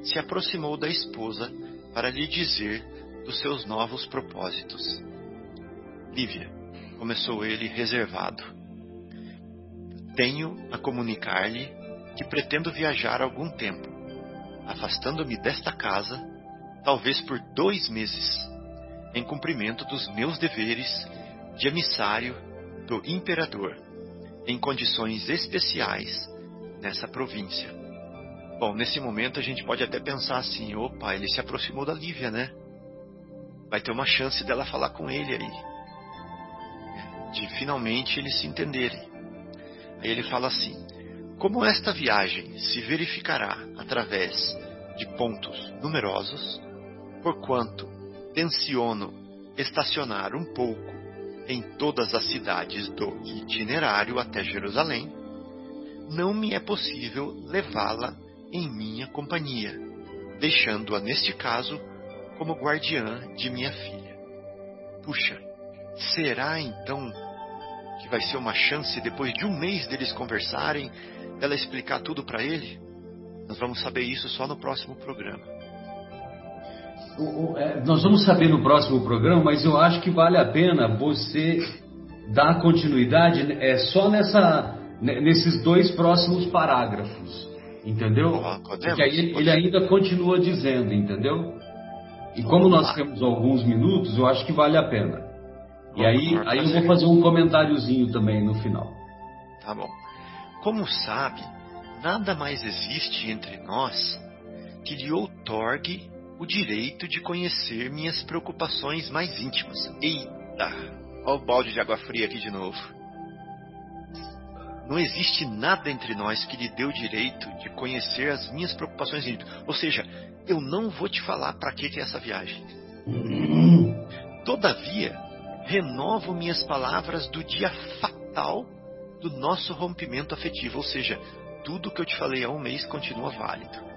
[SPEAKER 5] se aproximou da esposa para lhe dizer dos seus novos propósitos. Lívia, começou ele reservado, tenho a comunicar-lhe que pretendo viajar algum tempo, afastando-me desta casa, talvez por dois meses, em cumprimento dos meus deveres de emissário do imperador, em condições especiais nessa província. Bom, nesse momento a gente pode até pensar assim: opa, ele se aproximou da Lívia, né? Vai ter uma chance dela falar com ele aí. De finalmente eles se entenderem. Aí ele fala assim: Como esta viagem se verificará através de pontos numerosos, porquanto tenciono estacionar um pouco em todas as cidades do itinerário até Jerusalém, não me é possível levá-la em minha companhia, deixando-a neste caso como guardiã de minha filha. Puxa, será então que vai ser uma chance, depois de um mês deles conversarem, dela explicar tudo para ele? Nós vamos saber isso só no próximo programa.
[SPEAKER 1] O, o, é, nós vamos saber no próximo programa, mas eu acho que vale a pena você dar continuidade é, só nessa, nesses dois próximos parágrafos. Entendeu? Porque aí ele, ele ainda continua dizendo, entendeu? E como nós temos alguns minutos, eu acho que vale a pena. E aí, aí eu vou fazer um comentáriozinho também no final.
[SPEAKER 5] Tá bom. Como sabe, nada mais existe entre nós que lhe outorgue o direito de conhecer minhas preocupações mais íntimas. Eita! Olha o balde de água fria aqui de novo. Não existe nada entre nós que lhe dê o direito de conhecer as minhas preocupações íntimas. Ou seja, eu não vou te falar para que, que é essa viagem. Todavia, renovo minhas palavras do dia fatal do nosso rompimento afetivo. Ou seja, tudo que eu te falei há um mês continua válido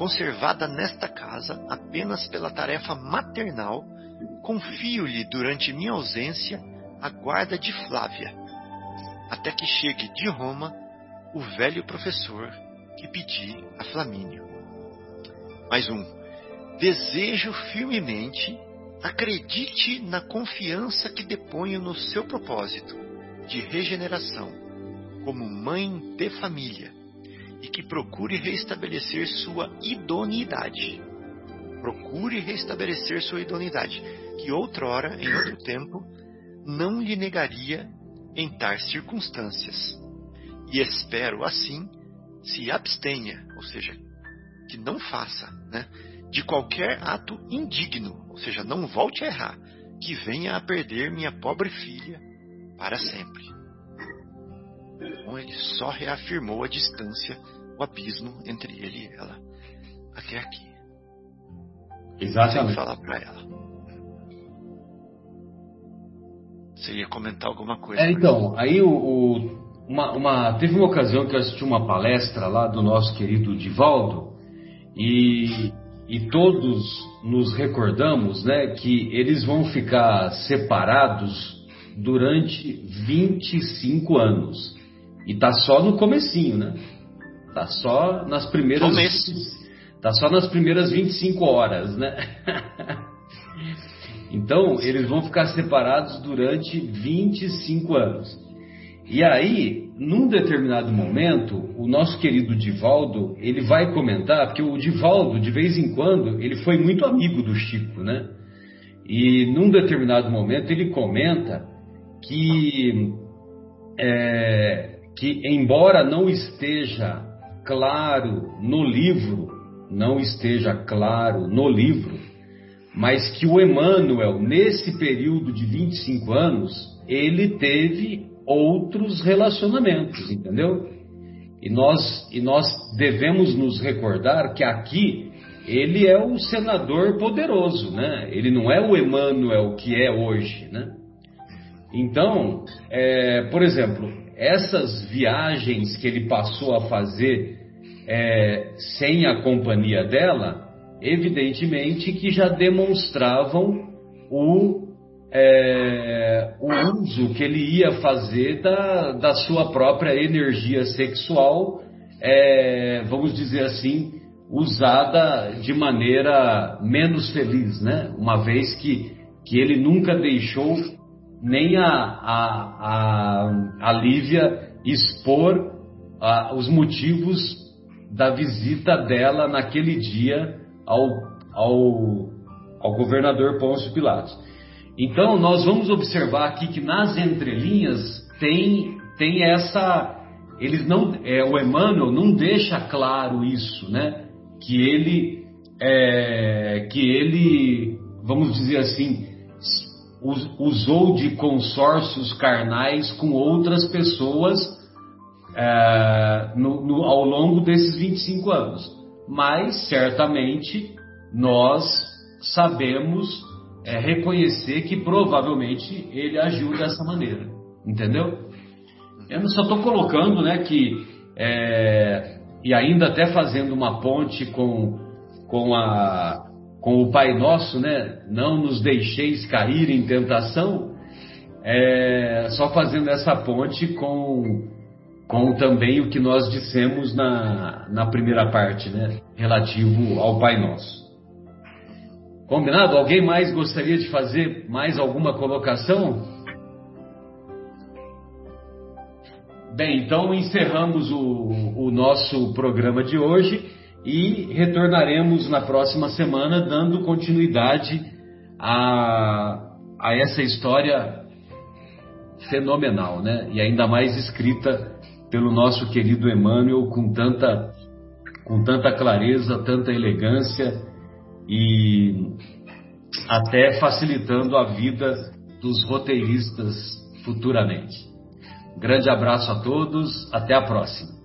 [SPEAKER 5] conservada nesta casa apenas pela tarefa maternal, confio-lhe durante minha ausência a guarda de Flávia, até que chegue de Roma o velho professor que pedi a Flamínio. Mais um. Desejo firmemente, acredite na confiança que deponho no seu propósito de regeneração, como mãe de família e que procure restabelecer sua idoneidade. Procure restabelecer sua idoneidade, que outrora, em outro tempo, não lhe negaria em tais circunstâncias. E espero, assim, se abstenha, ou seja, que não faça, né, de qualquer ato indigno, ou seja, não volte a errar, que venha a perder minha pobre filha para sempre. Então ele só reafirmou a distância, o abismo entre ele e ela até aqui.
[SPEAKER 1] Exatamente.
[SPEAKER 5] Sem falar para ela. Você ia comentar alguma coisa?
[SPEAKER 1] É, então, aí o, o uma, uma, teve uma ocasião que eu assisti uma palestra lá do nosso querido Divaldo e, e todos nos recordamos né, que eles vão ficar separados durante 25 anos. E tá só no comecinho, né? Tá só nas primeiras
[SPEAKER 5] Começo.
[SPEAKER 1] Tá só nas primeiras 25 horas, né? então, eles vão ficar separados durante 25 anos. E aí, num determinado momento, o nosso querido Divaldo, ele vai comentar, porque o Divaldo, de vez em quando, ele foi muito amigo do Chico, né? E num determinado momento ele comenta que é, que embora não esteja claro no livro, não esteja claro no livro, mas que o Emmanuel, nesse período de 25 anos, ele teve outros relacionamentos, entendeu? E nós, e nós devemos nos recordar que aqui ele é o senador poderoso, né? Ele não é o Emmanuel que é hoje, né? Então, é, por exemplo, essas viagens que ele passou a fazer é, sem a companhia dela, evidentemente que já demonstravam o, é, o uso que ele ia fazer da, da sua própria energia sexual, é, vamos dizer assim, usada de maneira menos feliz, né? Uma vez que, que ele nunca deixou nem a, a, a, a Lívia expor a, os motivos da visita dela naquele dia ao, ao, ao governador Pôncio Pilatos. Então, nós vamos observar aqui que nas entrelinhas tem, tem essa. Eles não, é, o Emmanuel não deixa claro isso, né? Que ele, é, que ele, vamos dizer assim, usou de consórcios carnais com outras pessoas é, no, no, ao longo desses 25 anos. Mas, certamente, nós sabemos é, reconhecer que provavelmente ele agiu dessa maneira. Entendeu? Eu só estou colocando né, que, é, e ainda até fazendo uma ponte com, com a, com o Pai Nosso, né? Não nos deixeis cair em tentação. É, só fazendo essa ponte com, com também o que nós dissemos na, na primeira parte, né? Relativo ao Pai Nosso. Combinado? Alguém mais gostaria de fazer mais alguma colocação? Bem, então encerramos o, o nosso programa de hoje e retornaremos na próxima semana dando continuidade a, a essa história fenomenal, né? E ainda mais escrita pelo nosso querido Emmanuel com tanta, com tanta clareza, tanta elegância e até facilitando a vida dos roteiristas futuramente. Grande abraço a todos, até a próxima.